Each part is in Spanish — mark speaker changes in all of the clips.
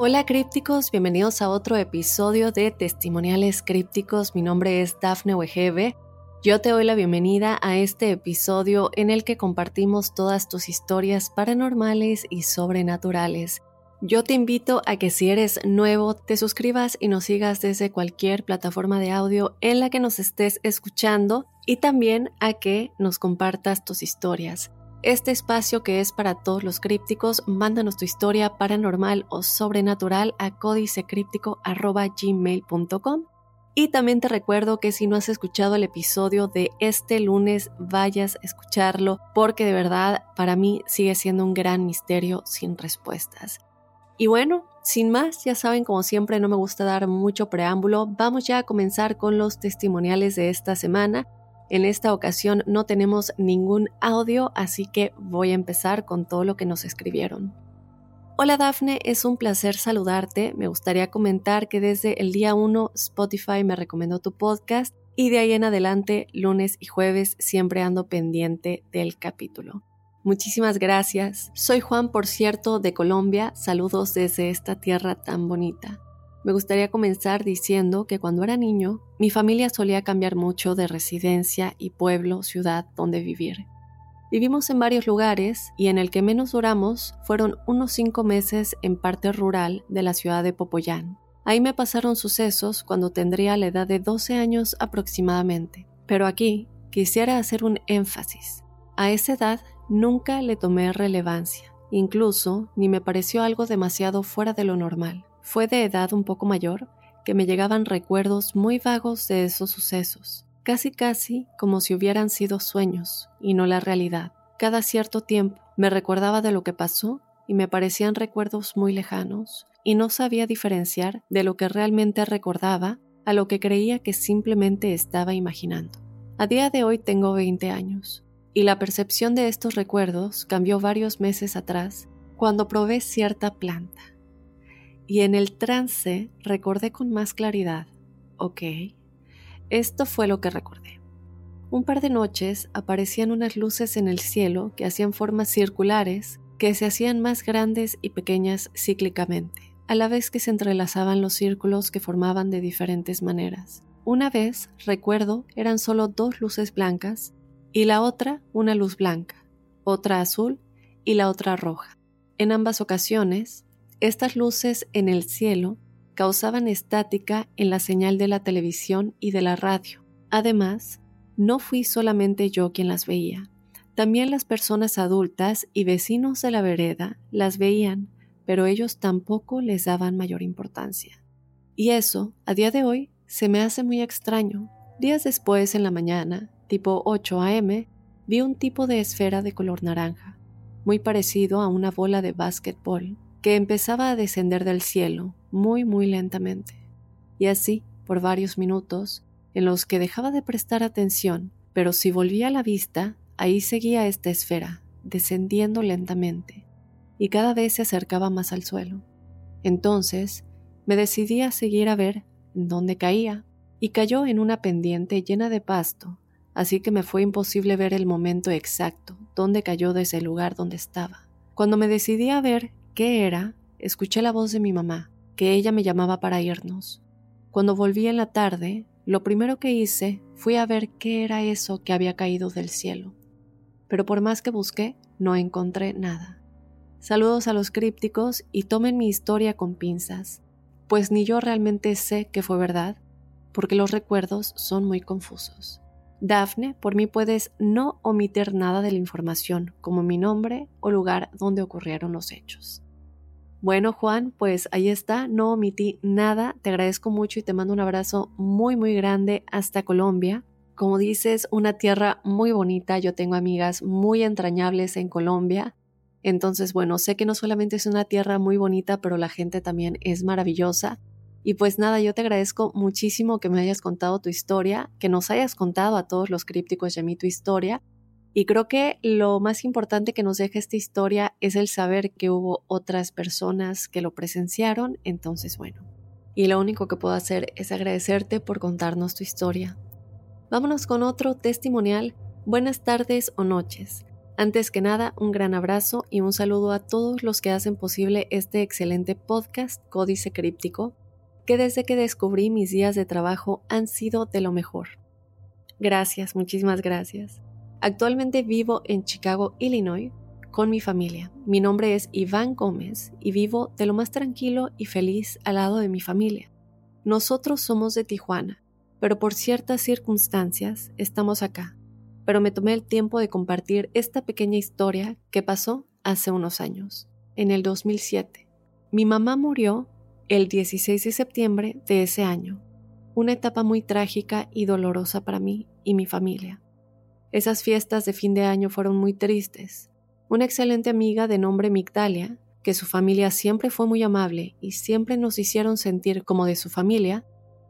Speaker 1: Hola crípticos, bienvenidos a otro episodio de Testimoniales Crípticos. Mi nombre es Dafne Wegebe. Yo te doy la bienvenida a este episodio en el que compartimos todas tus historias paranormales y sobrenaturales. Yo te invito a que si eres nuevo te suscribas y nos sigas desde cualquier plataforma de audio en la que nos estés escuchando y también a que nos compartas tus historias. Este espacio que es para todos los crípticos, mándanos tu historia paranormal o sobrenatural a códicecríptico.gmail.com y también te recuerdo que si no has escuchado el episodio de este lunes, vayas a escucharlo porque de verdad para mí sigue siendo un gran misterio sin respuestas. Y bueno, sin más, ya saben, como siempre no me gusta dar mucho preámbulo, vamos ya a comenzar con los testimoniales de esta semana. En esta ocasión no tenemos ningún audio, así que voy a empezar con todo lo que nos escribieron. Hola Dafne, es un placer saludarte. Me gustaría comentar que desde el día 1 Spotify me recomendó tu podcast y de ahí en adelante, lunes y jueves, siempre ando pendiente del capítulo. Muchísimas gracias. Soy Juan, por cierto, de Colombia. Saludos desde esta tierra tan bonita. Me gustaría comenzar diciendo que cuando era niño, mi familia solía cambiar mucho de residencia y pueblo, ciudad donde vivir. Vivimos en varios lugares y en el que menos duramos fueron unos cinco meses en parte rural de la ciudad de Popoyán. Ahí me pasaron sucesos cuando tendría la edad de 12 años aproximadamente. Pero aquí quisiera hacer un énfasis. A esa edad nunca le tomé relevancia, incluso ni me pareció algo demasiado fuera de lo normal. Fue de edad un poco mayor que me llegaban recuerdos muy vagos de esos sucesos, casi casi como si hubieran sido sueños y no la realidad. Cada cierto tiempo me recordaba de lo que pasó y me parecían recuerdos muy lejanos y no sabía diferenciar de lo que realmente recordaba a lo que creía que simplemente estaba imaginando. A día de hoy tengo 20 años y la percepción de estos recuerdos cambió varios meses atrás cuando probé cierta planta y en el trance recordé con más claridad. Ok, esto fue lo que recordé. Un par de noches aparecían unas luces en el cielo que hacían formas circulares que se hacían más grandes y pequeñas cíclicamente, a la vez que se entrelazaban los círculos que formaban de diferentes maneras. Una vez, recuerdo, eran solo dos luces blancas y la otra una luz blanca, otra azul y la otra roja. En ambas ocasiones, estas luces en el cielo causaban estática en la señal de la televisión y de la radio. Además, no fui solamente yo quien las veía. También las personas adultas y vecinos de la vereda las veían, pero ellos tampoco les daban mayor importancia. Y eso, a día de hoy, se me hace muy extraño. Días después, en la mañana, tipo 8 a.m., vi un tipo de esfera de color naranja, muy parecido a una bola de básquetbol, que empezaba a descender del cielo muy muy lentamente, y así por varios minutos en los que dejaba de prestar atención, pero si volvía la vista, ahí seguía esta esfera, descendiendo lentamente, y cada vez se acercaba más al suelo. Entonces me decidí a seguir a ver dónde caía, y cayó en una pendiente llena de pasto, así que me fue imposible ver el momento exacto dónde cayó desde el lugar donde estaba. Cuando me decidí a ver qué era, escuché la voz de mi mamá, que ella me llamaba para irnos. Cuando volví en la tarde, lo primero que hice fue a ver qué era eso que había caído del cielo. Pero por más que busqué, no encontré nada. Saludos a los crípticos y tomen mi historia con pinzas, pues ni yo realmente sé que fue verdad, porque los recuerdos son muy confusos. Dafne, por mí puedes no omitir nada de la información, como mi nombre o lugar donde ocurrieron los hechos. Bueno, Juan, pues ahí está, no omití nada, te agradezco mucho y te mando un abrazo muy, muy grande hasta Colombia. Como dices, una tierra muy bonita, yo tengo amigas muy entrañables en Colombia, entonces, bueno, sé que no solamente es una tierra muy bonita, pero la gente también es maravillosa. Y pues nada, yo te agradezco muchísimo que me hayas contado tu historia, que nos hayas contado a todos los crípticos mí tu historia. Y creo que lo más importante que nos deja esta historia es el saber que hubo otras personas que lo presenciaron. Entonces, bueno, y lo único que puedo hacer es agradecerte por contarnos tu historia. Vámonos con otro testimonial. Buenas tardes o noches. Antes que nada, un gran abrazo y un saludo a todos los que hacen posible este excelente podcast Códice Críptico que desde que descubrí mis días de trabajo han sido de lo mejor. Gracias, muchísimas gracias. Actualmente vivo en Chicago, Illinois, con mi familia. Mi nombre es Iván Gómez y vivo de lo más tranquilo y feliz al lado de mi familia. Nosotros somos de Tijuana, pero por ciertas circunstancias estamos acá. Pero me tomé el tiempo de compartir esta pequeña historia que pasó hace unos años, en el 2007. Mi mamá murió el 16 de septiembre de ese año, una etapa muy trágica y dolorosa para mí y mi familia. Esas fiestas de fin de año fueron muy tristes. Una excelente amiga de nombre Migdalia, que su familia siempre fue muy amable y siempre nos hicieron sentir como de su familia,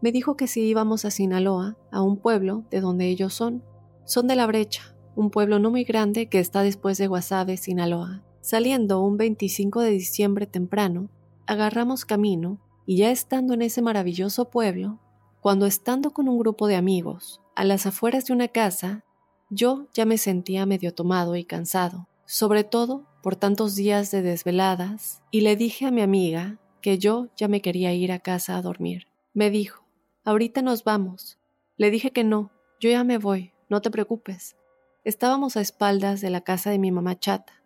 Speaker 1: me dijo que si íbamos a Sinaloa, a un pueblo de donde ellos son, son de La Brecha, un pueblo no muy grande que está después de Guasave, Sinaloa. Saliendo un 25 de diciembre temprano, agarramos camino y ya estando en ese maravilloso pueblo, cuando estando con un grupo de amigos a las afueras de una casa, yo ya me sentía medio tomado y cansado, sobre todo por tantos días de desveladas, y le dije a mi amiga que yo ya me quería ir a casa a dormir. Me dijo, ahorita nos vamos. Le dije que no, yo ya me voy, no te preocupes. Estábamos a espaldas de la casa de mi mamá chata,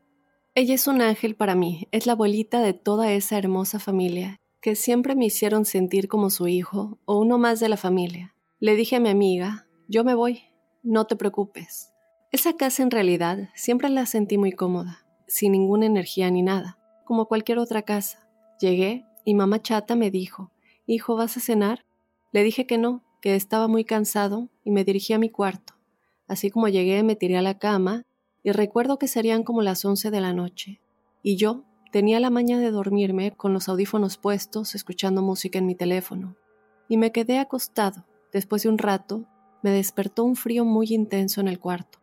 Speaker 1: ella es un ángel para mí, es la abuelita de toda esa hermosa familia, que siempre me hicieron sentir como su hijo o uno más de la familia. Le dije a mi amiga, yo me voy, no te preocupes. Esa casa en realidad siempre la sentí muy cómoda, sin ninguna energía ni nada, como cualquier otra casa. Llegué y mamá chata me dijo, Hijo, ¿vas a cenar? Le dije que no, que estaba muy cansado y me dirigí a mi cuarto. Así como llegué me tiré a la cama y recuerdo que serían como las once de la noche, y yo tenía la maña de dormirme con los audífonos puestos, escuchando música en mi teléfono, y me quedé acostado. Después de un rato, me despertó un frío muy intenso en el cuarto,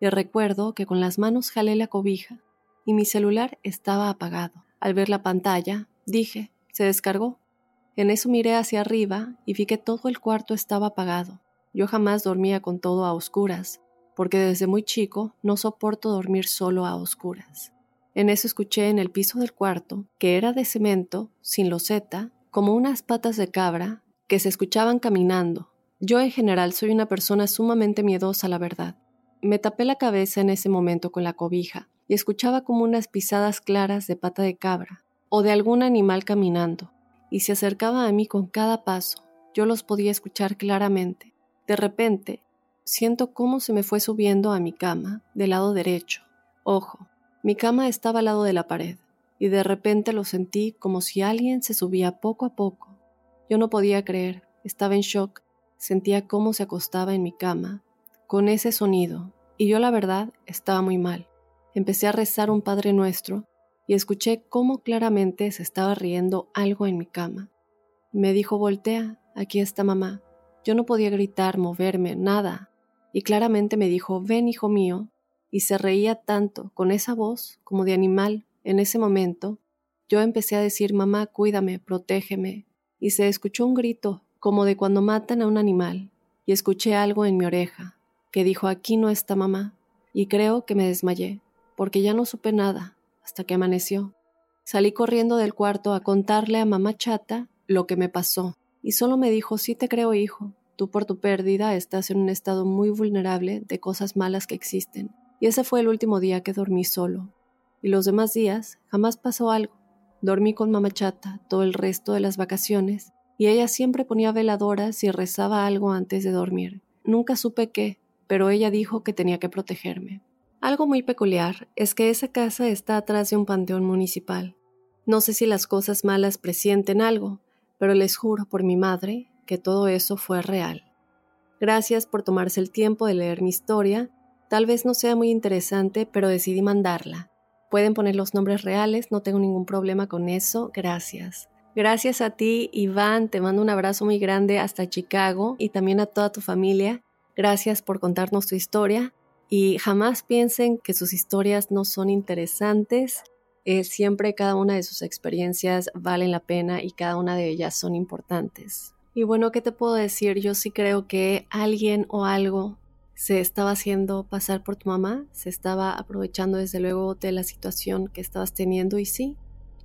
Speaker 1: y recuerdo que con las manos jalé la cobija, y mi celular estaba apagado. Al ver la pantalla, dije, se descargó. En eso miré hacia arriba y vi que todo el cuarto estaba apagado. Yo jamás dormía con todo a oscuras, porque desde muy chico no soporto dormir solo a oscuras. En eso escuché en el piso del cuarto, que era de cemento, sin loseta, como unas patas de cabra que se escuchaban caminando. Yo en general soy una persona sumamente miedosa, la verdad. Me tapé la cabeza en ese momento con la cobija y escuchaba como unas pisadas claras de pata de cabra o de algún animal caminando, y se acercaba a mí con cada paso. Yo los podía escuchar claramente. De repente, Siento cómo se me fue subiendo a mi cama, del lado derecho. Ojo, mi cama estaba al lado de la pared, y de repente lo sentí como si alguien se subía poco a poco. Yo no podía creer, estaba en shock, sentía cómo se acostaba en mi cama, con ese sonido, y yo la verdad estaba muy mal. Empecé a rezar un Padre Nuestro y escuché cómo claramente se estaba riendo algo en mi cama. Me dijo, voltea, aquí está mamá. Yo no podía gritar, moverme, nada y claramente me dijo, ven, hijo mío, y se reía tanto con esa voz como de animal. En ese momento, yo empecé a decir, mamá, cuídame, protégeme, y se escuchó un grito como de cuando matan a un animal, y escuché algo en mi oreja, que dijo, aquí no está mamá, y creo que me desmayé, porque ya no supe nada, hasta que amaneció. Salí corriendo del cuarto a contarle a mamá chata lo que me pasó, y solo me dijo, sí te creo, hijo, Tú por tu pérdida estás en un estado muy vulnerable de cosas malas que existen. Y ese fue el último día que dormí solo. Y los demás días jamás pasó algo. Dormí con mamá chata todo el resto de las vacaciones y ella siempre ponía veladoras y rezaba algo antes de dormir. Nunca supe qué, pero ella dijo que tenía que protegerme. Algo muy peculiar es que esa casa está atrás de un panteón municipal. No sé si las cosas malas presienten algo, pero les juro por mi madre que todo eso fue real. Gracias por tomarse el tiempo de leer mi historia. Tal vez no sea muy interesante, pero decidí mandarla. Pueden poner los nombres reales, no tengo ningún problema con eso. Gracias. Gracias a ti, Iván. Te mando un abrazo muy grande hasta Chicago y también a toda tu familia. Gracias por contarnos tu historia y jamás piensen que sus historias no son interesantes. Eh, siempre cada una de sus experiencias valen la pena y cada una de ellas son importantes. Y bueno, ¿qué te puedo decir? Yo sí creo que alguien o algo se estaba haciendo pasar por tu mamá, se estaba aprovechando desde luego de la situación que estabas teniendo y sí,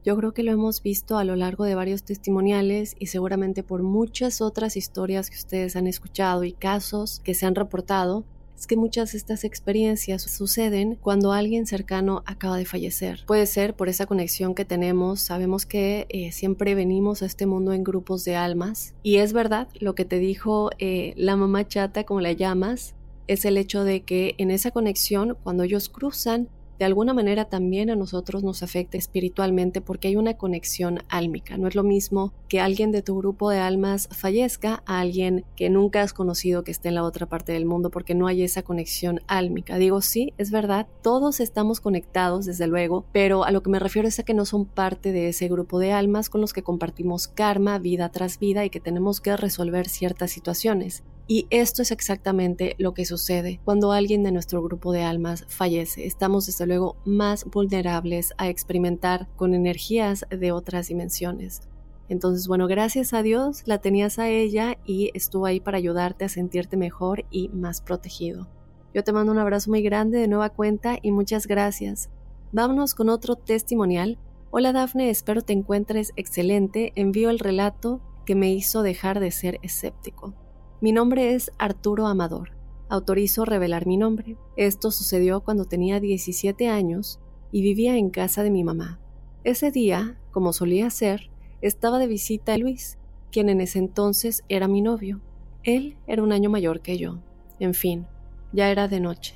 Speaker 1: yo creo que lo hemos visto a lo largo de varios testimoniales y seguramente por muchas otras historias que ustedes han escuchado y casos que se han reportado, es que muchas de estas experiencias suceden cuando alguien cercano acaba de fallecer. Puede ser por esa conexión que tenemos, sabemos que eh, siempre venimos a este mundo en grupos de almas y es verdad lo que te dijo eh, la mamá chata, como la llamas, es el hecho de que en esa conexión, cuando ellos cruzan, de alguna manera también a nosotros nos afecta espiritualmente porque hay una conexión álmica. No es lo mismo que alguien de tu grupo de almas fallezca a alguien que nunca has conocido que esté en la otra parte del mundo porque no hay esa conexión álmica. Digo, sí, es verdad, todos estamos conectados desde luego, pero a lo que me refiero es a que no son parte de ese grupo de almas con los que compartimos karma vida tras vida y que tenemos que resolver ciertas situaciones. Y esto es exactamente lo que sucede cuando alguien de nuestro grupo de almas fallece. Estamos desde luego más vulnerables a experimentar con energías de otras dimensiones. Entonces, bueno, gracias a Dios la tenías a ella y estuvo ahí para ayudarte a sentirte mejor y más protegido. Yo te mando un abrazo muy grande de nueva cuenta y muchas gracias. Vámonos con otro testimonial. Hola Dafne, espero te encuentres excelente. Envío el relato que me hizo dejar de ser escéptico. Mi nombre es Arturo Amador. Autorizo revelar mi nombre. Esto sucedió cuando tenía 17 años y vivía en casa de mi mamá. Ese día, como solía ser, estaba de visita a Luis, quien en ese entonces era mi novio. Él era un año mayor que yo. En fin, ya era de noche.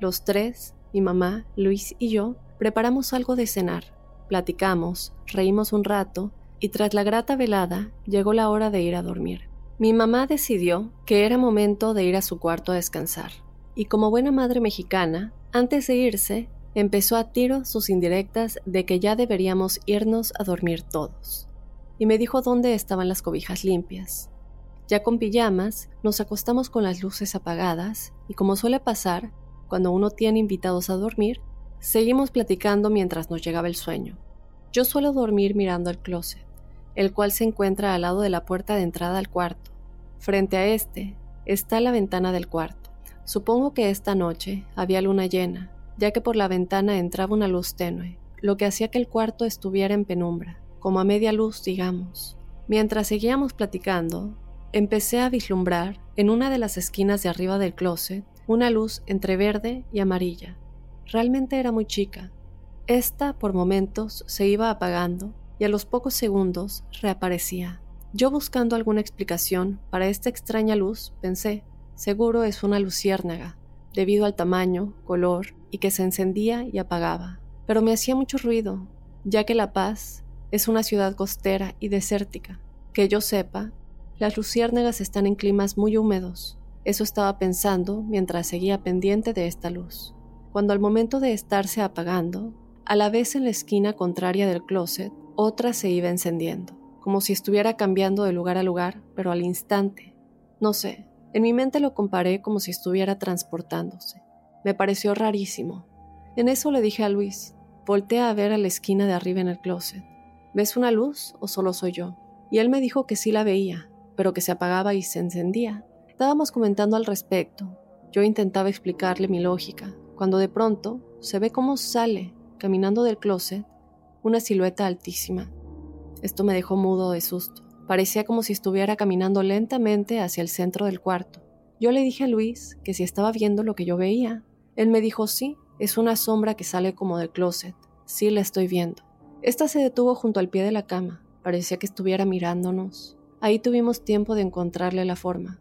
Speaker 1: Los tres, mi mamá, Luis y yo, preparamos algo de cenar. Platicamos, reímos un rato y tras la grata velada llegó la hora de ir a dormir. Mi mamá decidió que era momento de ir a su cuarto a descansar, y como buena madre mexicana, antes de irse, empezó a tiro sus indirectas de que ya deberíamos irnos a dormir todos, y me dijo dónde estaban las cobijas limpias. Ya con pijamas, nos acostamos con las luces apagadas, y como suele pasar, cuando uno tiene invitados a dormir, seguimos platicando mientras nos llegaba el sueño. Yo suelo dormir mirando al closet el cual se encuentra al lado de la puerta de entrada al cuarto. Frente a este está la ventana del cuarto. Supongo que esta noche había luna llena, ya que por la ventana entraba una luz tenue, lo que hacía que el cuarto estuviera en penumbra, como a media luz, digamos. Mientras seguíamos platicando, empecé a vislumbrar, en una de las esquinas de arriba del closet, una luz entre verde y amarilla. Realmente era muy chica. Esta, por momentos, se iba apagando y a los pocos segundos reaparecía. Yo buscando alguna explicación para esta extraña luz, pensé, seguro es una luciérnaga, debido al tamaño, color y que se encendía y apagaba. Pero me hacía mucho ruido, ya que La Paz es una ciudad costera y desértica. Que yo sepa, las luciérnagas están en climas muy húmedos. Eso estaba pensando mientras seguía pendiente de esta luz. Cuando al momento de estarse apagando, a la vez en la esquina contraria del closet, otra se iba encendiendo, como si estuviera cambiando de lugar a lugar, pero al instante. No sé, en mi mente lo comparé como si estuviera transportándose. Me pareció rarísimo. En eso le dije a Luis, voltea a ver a la esquina de arriba en el closet. ¿Ves una luz o solo soy yo? Y él me dijo que sí la veía, pero que se apagaba y se encendía. Estábamos comentando al respecto. Yo intentaba explicarle mi lógica, cuando de pronto se ve cómo sale, caminando del closet, una silueta altísima. Esto me dejó mudo de susto. Parecía como si estuviera caminando lentamente hacia el centro del cuarto. Yo le dije a Luis que si estaba viendo lo que yo veía. Él me dijo sí, es una sombra que sale como del closet. Sí la estoy viendo. Esta se detuvo junto al pie de la cama. Parecía que estuviera mirándonos. Ahí tuvimos tiempo de encontrarle la forma.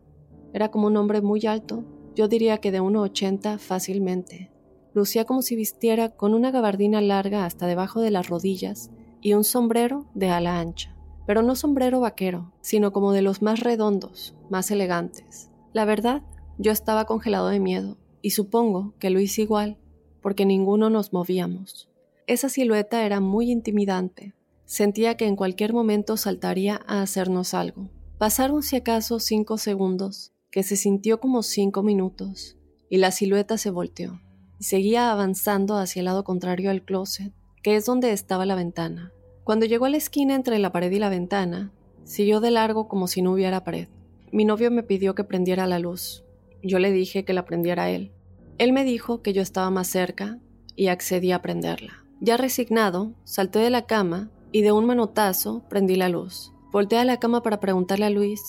Speaker 1: Era como un hombre muy alto, yo diría que de 1,80 fácilmente. Lucía como si vistiera con una gabardina larga hasta debajo de las rodillas y un sombrero de ala ancha. Pero no sombrero vaquero, sino como de los más redondos, más elegantes. La verdad, yo estaba congelado de miedo, y supongo que Luis igual, porque ninguno nos movíamos. Esa silueta era muy intimidante. Sentía que en cualquier momento saltaría a hacernos algo. Pasaron si acaso cinco segundos, que se sintió como cinco minutos, y la silueta se volteó, y seguía avanzando hacia el lado contrario al closet, que es donde estaba la ventana. Cuando llegó a la esquina entre la pared y la ventana, siguió de largo como si no hubiera pared. Mi novio me pidió que prendiera la luz. Yo le dije que la prendiera él. Él me dijo que yo estaba más cerca y accedí a prenderla. Ya resignado, salté de la cama y de un manotazo prendí la luz. Volté a la cama para preguntarle a Luis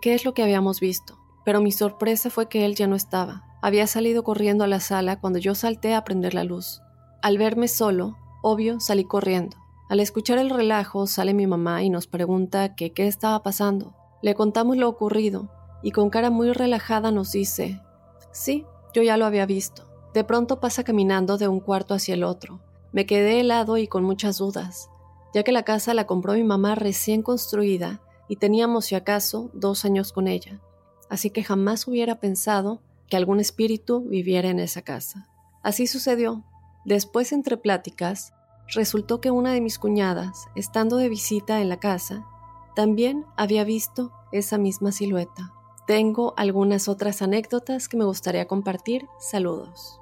Speaker 1: qué es lo que habíamos visto, pero mi sorpresa fue que él ya no estaba. Había salido corriendo a la sala cuando yo salté a prender la luz. Al verme solo, obvio, salí corriendo. Al escuchar el relajo, sale mi mamá y nos pregunta que qué estaba pasando. Le contamos lo ocurrido y con cara muy relajada nos dice, sí, yo ya lo había visto. De pronto pasa caminando de un cuarto hacia el otro. Me quedé helado y con muchas dudas, ya que la casa la compró mi mamá recién construida y teníamos si acaso dos años con ella, así que jamás hubiera pensado que algún espíritu viviera en esa casa. Así sucedió. Después, entre pláticas, Resultó que una de mis cuñadas, estando de visita en la casa, también había visto esa misma silueta. Tengo algunas otras anécdotas que me gustaría compartir. Saludos.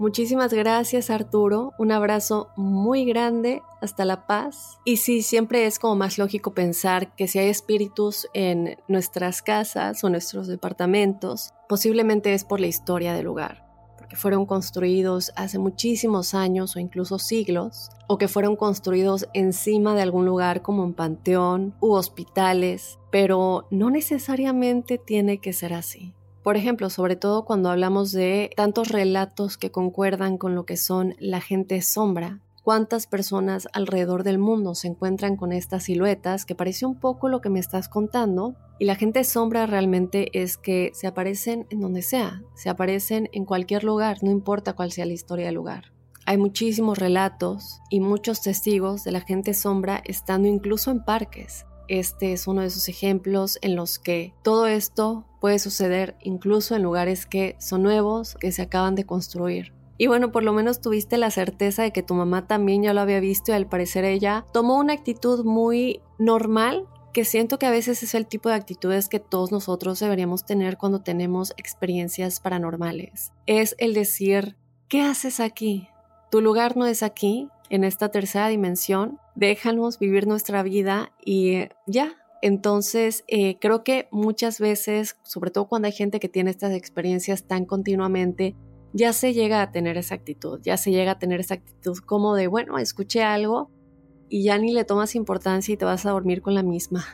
Speaker 1: Muchísimas gracias Arturo, un abrazo muy grande, hasta la paz. Y sí, siempre es como más lógico pensar que si hay espíritus en nuestras casas o nuestros departamentos, posiblemente es por la historia del lugar que fueron construidos hace muchísimos años o incluso siglos, o que fueron construidos encima de algún lugar como un panteón u hospitales, pero no necesariamente tiene que ser así. Por ejemplo, sobre todo cuando hablamos de tantos relatos que concuerdan con lo que son la gente sombra, cuántas personas alrededor del mundo se encuentran con estas siluetas, que parece un poco lo que me estás contando. Y la gente sombra realmente es que se aparecen en donde sea, se aparecen en cualquier lugar, no importa cuál sea la historia del lugar. Hay muchísimos relatos y muchos testigos de la gente sombra estando incluso en parques. Este es uno de esos ejemplos en los que todo esto puede suceder incluso en lugares que son nuevos, que se acaban de construir. Y bueno, por lo menos tuviste la certeza de que tu mamá también ya lo había visto y al parecer ella tomó una actitud muy normal que siento que a veces es el tipo de actitudes que todos nosotros deberíamos tener cuando tenemos experiencias paranormales. Es el decir, ¿qué haces aquí? Tu lugar no es aquí, en esta tercera dimensión. Déjanos vivir nuestra vida y ya. Entonces, eh, creo que muchas veces, sobre todo cuando hay gente que tiene estas experiencias tan continuamente, ya se llega a tener esa actitud, ya se llega a tener esa actitud como de, bueno, escuché algo y ya ni le tomas importancia y te vas a dormir con la misma.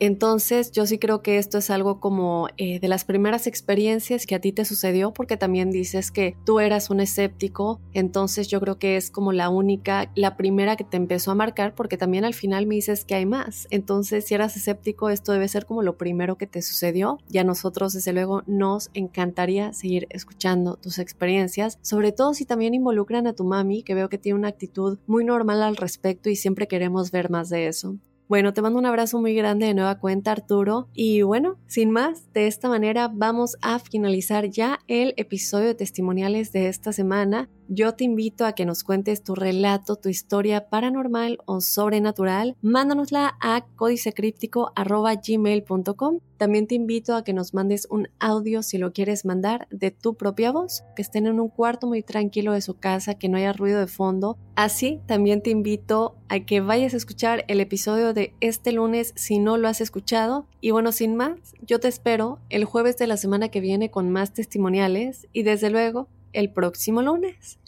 Speaker 1: Entonces yo sí creo que esto es algo como eh, de las primeras experiencias que a ti te sucedió porque también dices que tú eras un escéptico, entonces yo creo que es como la única, la primera que te empezó a marcar porque también al final me dices que hay más. Entonces si eras escéptico esto debe ser como lo primero que te sucedió y a nosotros desde luego nos encantaría seguir escuchando tus experiencias, sobre todo si también involucran a tu mami que veo que tiene una actitud muy normal al respecto y siempre queremos ver más de eso. Bueno, te mando un abrazo muy grande de nueva cuenta, Arturo. Y bueno, sin más, de esta manera vamos a finalizar ya el episodio de testimoniales de esta semana yo te invito a que nos cuentes tu relato, tu historia paranormal o sobrenatural. Mándanosla a códicecríptico.gmail.com. También te invito a que nos mandes un audio si lo quieres mandar de tu propia voz, que estén en un cuarto muy tranquilo de su casa, que no haya ruido de fondo. Así, también te invito a que vayas a escuchar el episodio de este lunes si no lo has escuchado. Y bueno, sin más, yo te espero el jueves de la semana que viene con más testimoniales y desde luego el próximo lunes